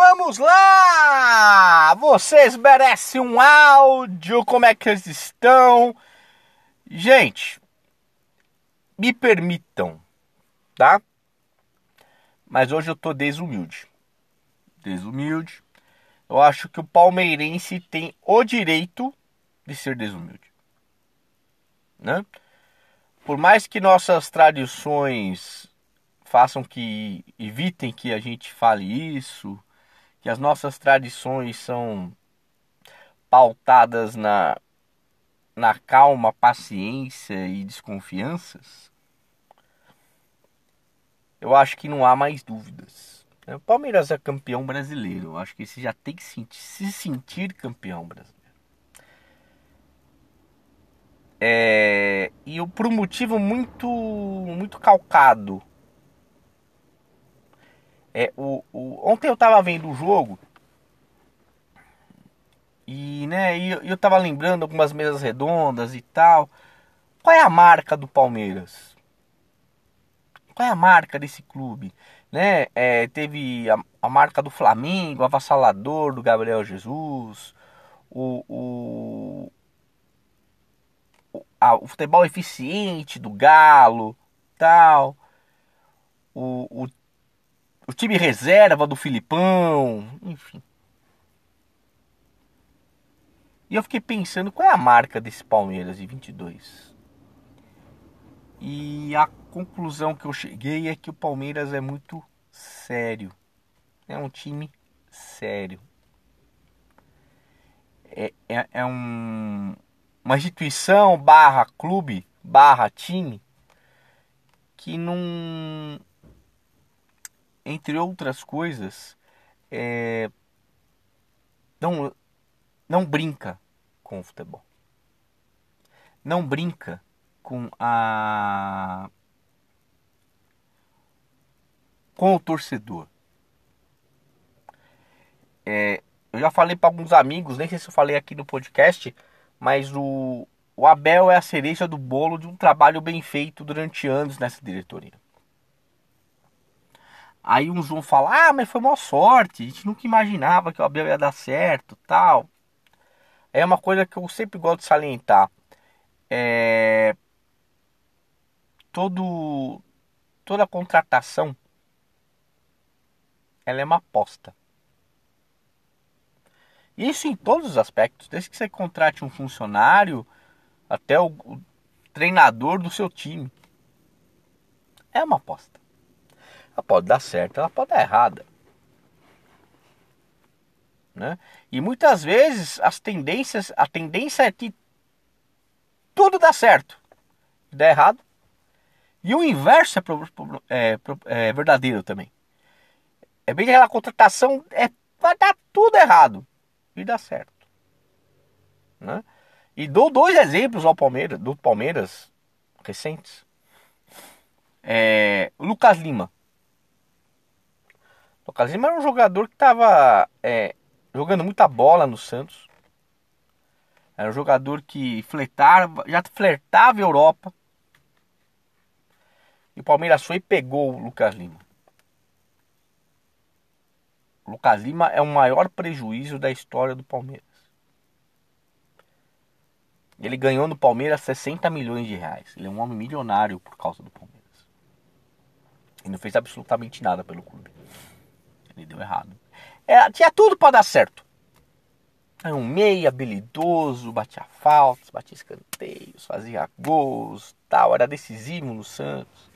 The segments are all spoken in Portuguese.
Vamos lá! Vocês merecem um áudio? Como é que eles estão? Gente, me permitam, tá? Mas hoje eu tô desumilde. Desumilde. Eu acho que o palmeirense tem o direito de ser desumilde. Né? Por mais que nossas tradições façam que evitem que a gente fale isso, que as nossas tradições são pautadas na na calma, paciência e desconfianças, eu acho que não há mais dúvidas. O Palmeiras é campeão brasileiro. Eu acho que você já tem que se sentir campeão brasileiro. É, e por um motivo muito, muito calcado. É, o, o, ontem eu tava vendo o jogo e né, e eu, eu tava lembrando algumas mesas redondas e tal. Qual é a marca do Palmeiras? Qual é a marca desse clube? Né? É, teve a, a, marca do Flamengo, avassalador do Gabriel Jesus, o, o, a, o futebol eficiente do Galo, tal, o, o, o time reserva do Filipão, enfim. E eu fiquei pensando qual é a marca desse Palmeiras de 22. E a conclusão que eu cheguei é que o Palmeiras é muito sério. É um time sério. É, é, é um, uma instituição barra clube barra time que não entre outras coisas é, não não brinca com o futebol. Não brinca com a com o torcedor. É, eu já falei para alguns amigos, nem sei se eu falei aqui no podcast, mas o, o Abel é a cereja do bolo de um trabalho bem feito durante anos nessa diretoria. Aí uns vão falar, ah, mas foi uma sorte, a gente nunca imaginava que o Abel ia dar certo, tal é uma coisa que eu sempre gosto de salientar. É, todo, toda contratação ela é uma aposta. Isso em todos os aspectos, desde que você contrate um funcionário até o treinador do seu time. É uma aposta. Ela pode dar certo, ela pode dar errada. Né? E muitas vezes as tendências, a tendência é que tudo dá certo dá errado. E o inverso é, é, é, verdadeiro também. É bem aquela contratação é, vai dar tudo errado e dá certo. Né? E dou dois exemplos ao Palmeiras, do Palmeiras recentes. É, Lucas Lima. Lucas Lima era um jogador que estava é, jogando muita bola no Santos. Era um jogador que flertava, já flertava a Europa. E o Palmeiras foi e pegou o Lucas Lima. O Lucas Lima é o maior prejuízo da história do Palmeiras. Ele ganhou no Palmeiras 60 milhões de reais. Ele é um homem milionário por causa do Palmeiras. E não fez absolutamente nada pelo clube. Deu errado. Era, tinha tudo para dar certo. Era um meia habilidoso, batia faltas, batia escanteios, fazia gols, tal, era decisivo no Santos.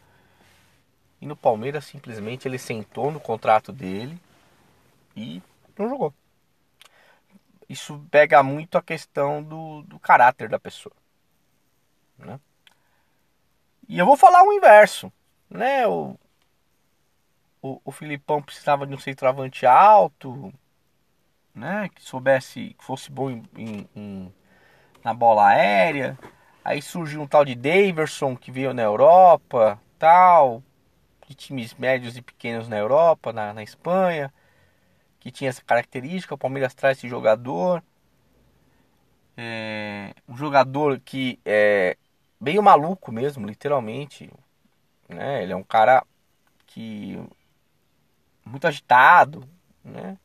E no Palmeiras simplesmente ele sentou no contrato dele e não jogou. Isso pega muito a questão do, do caráter da pessoa. Né? E eu vou falar o inverso. Né? O, o, o Filipão precisava de um centroavante alto, né? Que soubesse, que fosse bom em, em, em, na bola aérea. Aí surgiu um tal de Daverson que veio na Europa, tal, de times médios e pequenos na Europa, na, na Espanha, que tinha essa característica. O Palmeiras traz esse jogador. É, um jogador que é meio maluco mesmo, literalmente. Né? Ele é um cara que muito agitado, né?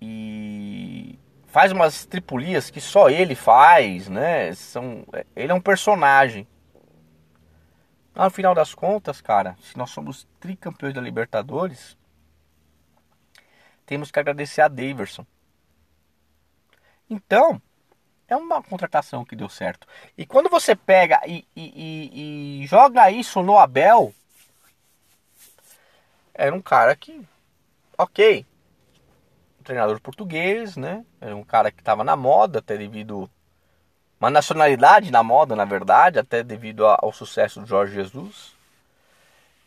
E faz umas tripulias que só ele faz, né? São, ele é um personagem. Então, no final das contas, cara, se nós somos tricampeões da Libertadores, temos que agradecer a Daverson. Então, é uma contratação que deu certo. E quando você pega e, e, e, e joga isso no Abel, era um cara que, ok, um treinador português, né? Era um cara que estava na moda, até devido uma nacionalidade na moda, na verdade, até devido ao sucesso do Jorge Jesus.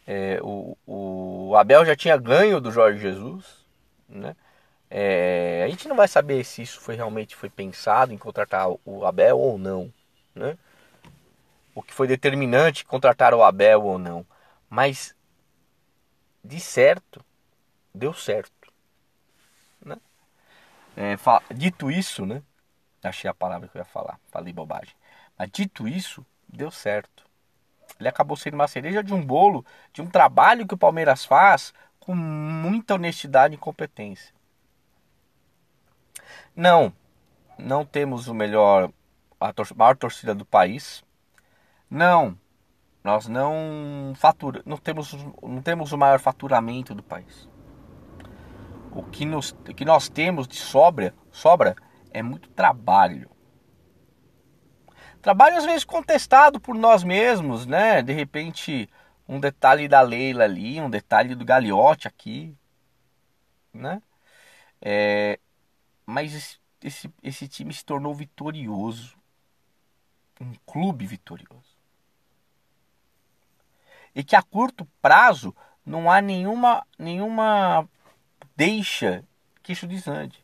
É, o, o Abel já tinha ganho do Jorge Jesus, né? É, a gente não vai saber se isso foi realmente foi pensado em contratar o Abel ou não, né? O que foi determinante contratar o Abel ou não, mas de certo deu certo, né? É, dito isso, né? Achei a palavra que eu ia falar, falei bobagem. Mas dito isso, deu certo. Ele acabou sendo uma cereja de um bolo, de um trabalho que o Palmeiras faz com muita honestidade e competência. Não, não temos o melhor, a maior torcida do país. Não, nós não fatura, não temos, não temos o maior faturamento do país. O que, nos, o que nós temos de sobra, sobra é muito trabalho. Trabalho às vezes contestado por nós mesmos, né? De repente, um detalhe da Leila ali, um detalhe do Gagliotti aqui, né? É, mas esse, esse, esse time se tornou vitorioso. Um clube vitorioso. E que a curto prazo não há nenhuma, nenhuma deixa que isso desande.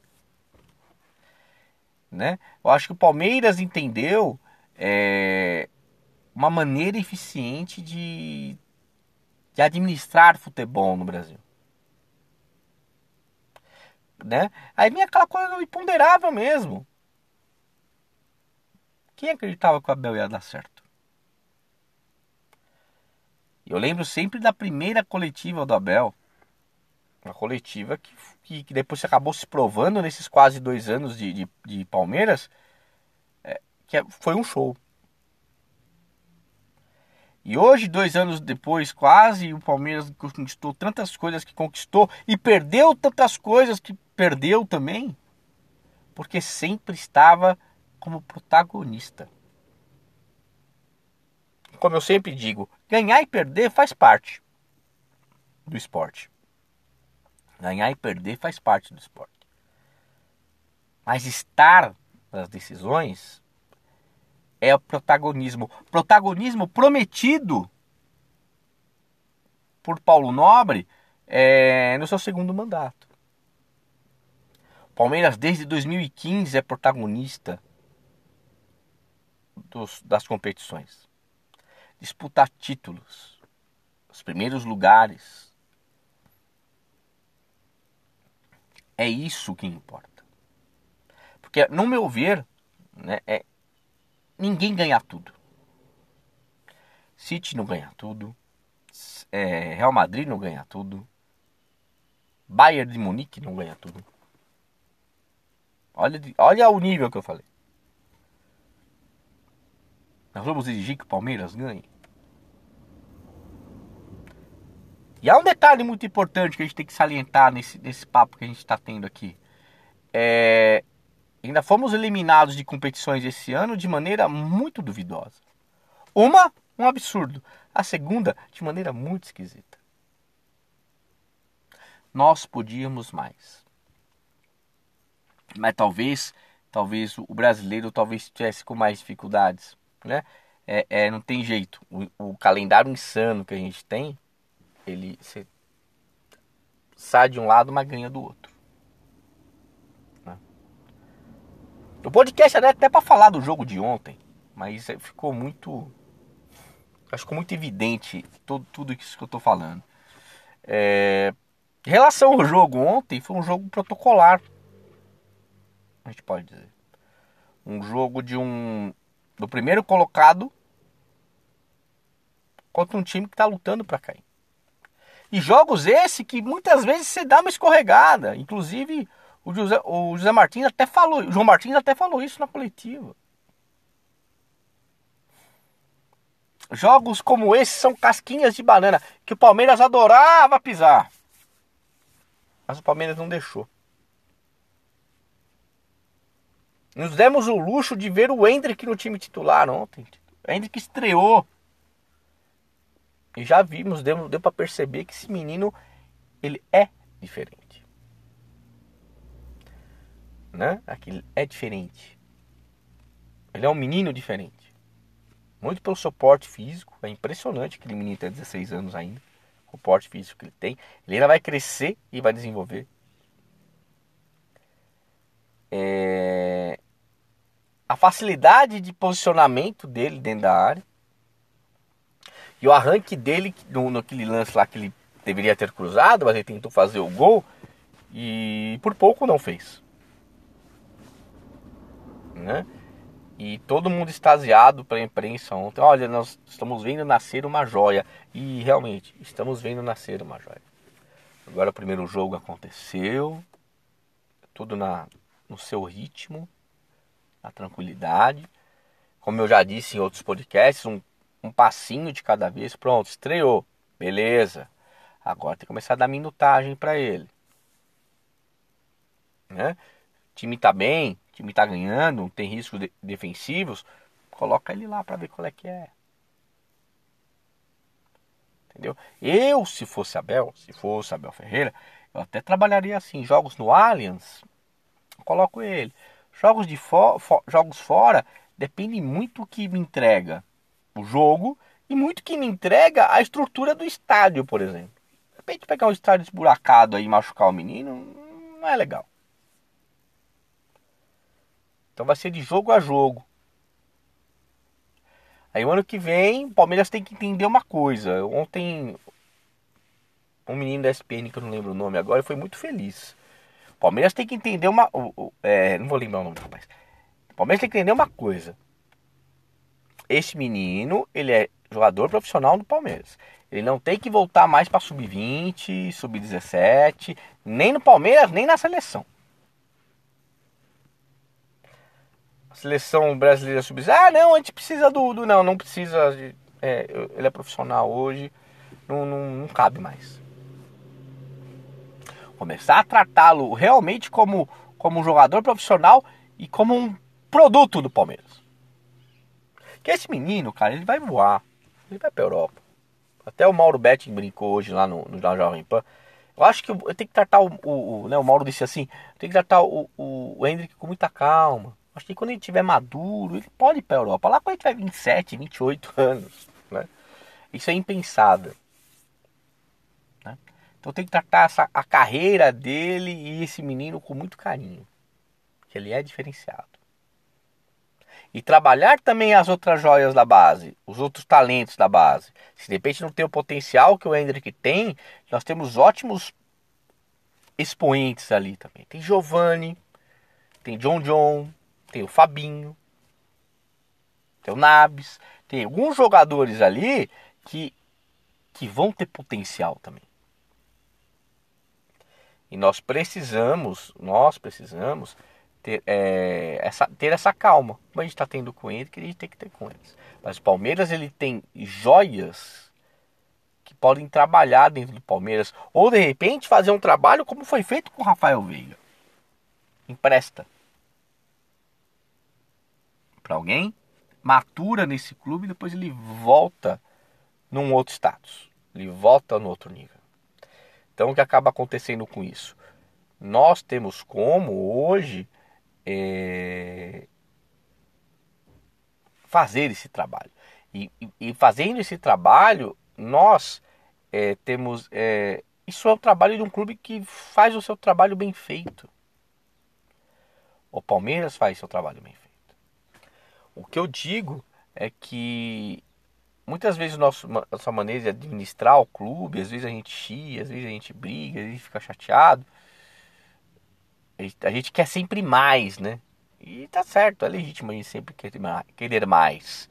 Né? Eu acho que o Palmeiras entendeu é, uma maneira eficiente de, de administrar futebol no Brasil né? Aí vinha aquela coisa imponderável mesmo. Quem acreditava que o Abel ia dar certo? Eu lembro sempre da primeira coletiva do Abel. Uma coletiva que, que, que depois acabou se provando nesses quase dois anos de, de, de Palmeiras. É, que é, foi um show. E hoje, dois anos depois, quase, o Palmeiras conquistou tantas coisas que conquistou e perdeu tantas coisas que perdeu também, porque sempre estava como protagonista. Como eu sempre digo, ganhar e perder faz parte do esporte. Ganhar e perder faz parte do esporte. Mas estar nas decisões é o protagonismo. Protagonismo prometido por Paulo Nobre é, no seu segundo mandato. Palmeiras desde 2015 é protagonista dos, das competições. Disputar títulos, os primeiros lugares. É isso que importa. Porque, no meu ver, né, é, ninguém ganha tudo. City não ganha tudo. É, Real Madrid não ganha tudo. Bayern de Munique não ganha tudo. Olha, olha o nível que eu falei. Nós vamos exigir que o Palmeiras ganhe. E há um detalhe muito importante que a gente tem que salientar nesse, nesse papo que a gente está tendo aqui. É, ainda fomos eliminados de competições esse ano de maneira muito duvidosa. Uma, um absurdo. A segunda, de maneira muito esquisita. Nós podíamos mais mas talvez talvez o brasileiro talvez tivesse com mais dificuldades, né? É, é não tem jeito. O, o, calendário insano que a gente tem, ele sai de um lado, mas ganha do outro. Né? O podcast era até para falar do jogo de ontem, mas ficou muito, acho que muito evidente tudo, tudo isso que eu tô falando. É, em relação ao jogo ontem, foi um jogo protocolar a gente pode dizer. Um jogo de um do primeiro colocado contra um time que está lutando para cair. E jogos esse que muitas vezes você dá uma escorregada. Inclusive O José, o José Martins até falou, o João Martins até falou isso na coletiva. Jogos como esse são casquinhas de banana que o Palmeiras adorava pisar. Mas o Palmeiras não deixou. Nos demos o luxo de ver o Hendrick no time titular ontem. Hendrick estreou. E já vimos, deu, deu para perceber que esse menino ele é diferente. Né? Aquele é diferente. Ele é um menino diferente. Muito pelo seu porte físico. É impressionante aquele menino tem 16 anos ainda. O porte físico que ele tem. Ele ainda vai crescer e vai desenvolver. É... A facilidade de posicionamento dele dentro da área. E o arranque dele no, naquele lance lá que ele deveria ter cruzado, mas ele tentou fazer o gol e por pouco não fez. Né? E todo mundo extasiado para a imprensa ontem. Olha, nós estamos vendo nascer uma joia. E realmente, estamos vendo nascer uma joia. Agora o primeiro jogo aconteceu. Tudo na, no seu ritmo, na tranquilidade. Como eu já disse em outros podcasts, um, um passinho de cada vez. Pronto, estreou. Beleza. Agora tem que começar a dar minutagem para ele. Né? O time tá bem, time está ganhando, não tem riscos de defensivos, coloca ele lá para ver qual é que é. Entendeu? Eu, se fosse Abel, se fosse Abel Ferreira, eu até trabalharia assim, jogos no Allianz, coloco ele. Jogos de fo fo jogos fora depende muito que me entrega o jogo e muito que me entrega a estrutura do estádio, por exemplo. De repente pegar um estádio esburacado aí e machucar o menino, não é legal. Então vai ser de jogo a jogo. Aí o ano que vem, o Palmeiras tem que entender uma coisa. Ontem, um menino da SPN, que eu não lembro o nome agora, foi muito feliz. O Palmeiras tem que entender uma. É, não vou lembrar o nome do rapaz. O Palmeiras tem que entender uma coisa. Esse menino, ele é jogador profissional do Palmeiras. Ele não tem que voltar mais para sub-20, sub-17, nem no Palmeiras, nem na seleção. seleção brasileira sub Ah, não, a gente precisa do. do não, não precisa. De, é, ele é profissional hoje. Não, não, não cabe mais. Começar a tratá-lo realmente como, como um jogador profissional e como um produto do Palmeiras. Que esse menino, cara, ele vai voar. Ele vai pra Europa. Até o Mauro Betting brincou hoje lá no, no Jovem Pan. Eu acho que eu tenho que tratar o, o, o, né, o Mauro disse assim, tem que tratar o, o, o Hendrick com muita calma. Acho que quando ele estiver maduro, ele pode ir para a Europa. Lá quando ele tiver 27, 28 anos. Né? Isso é impensado. Né? Então tem que tratar essa, a carreira dele e esse menino com muito carinho. Que ele é diferenciado. E trabalhar também as outras joias da base, os outros talentos da base. Se de repente não tem o potencial que o Hendrick tem, nós temos ótimos expoentes ali também. Tem Giovanni, tem John John, tem o Fabinho, tem o Nabs, tem alguns jogadores ali que, que vão ter potencial também. E nós precisamos, nós precisamos ter, é, essa, ter essa calma. Como a gente está tendo com ele, que a gente tem que ter com eles. Mas o Palmeiras ele tem joias que podem trabalhar dentro do Palmeiras. Ou de repente fazer um trabalho como foi feito com o Rafael Veiga. Empresta para alguém, matura nesse clube e depois ele volta num outro status. Ele volta no outro nível. Então o que acaba acontecendo com isso? Nós temos como hoje é, fazer esse trabalho. E, e, e, fazendo esse trabalho, nós é, temos. É, isso é o trabalho de um clube que faz o seu trabalho bem feito. O Palmeiras faz seu trabalho bem feito. O que eu digo é que muitas vezes nosso, nossa maneira de administrar o clube, às vezes a gente chia, às vezes a gente briga, às vezes fica chateado. A gente quer sempre mais, né? E tá certo, é legítimo a gente sempre querer mais.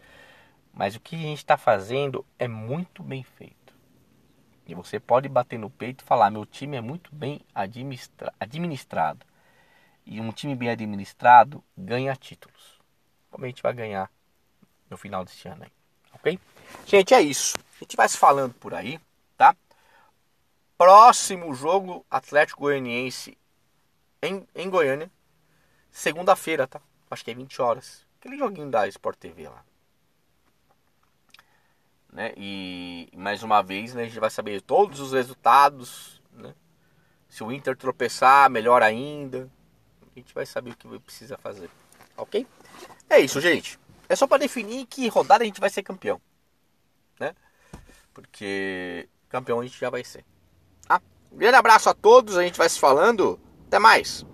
Mas o que a gente está fazendo é muito bem feito. E você pode bater no peito e falar: meu time é muito bem administra administrado. E um time bem administrado ganha títulos. Como a gente vai ganhar no final deste ano aí. Ok? Gente, é isso. A gente vai se falando por aí, tá? Próximo jogo Atlético Goianiense em, em Goiânia. Segunda-feira, tá? Acho que é 20 horas. Aquele joguinho da Sport TV lá. Né? E mais uma vez né, a gente vai saber todos os resultados. Né? Se o Inter tropeçar, melhor ainda. A gente vai saber o que precisa fazer. Ok? É isso, gente. É só para definir que rodada a gente vai ser campeão. Né? Porque campeão a gente já vai ser. Ah, um grande abraço a todos. A gente vai se falando. Até mais.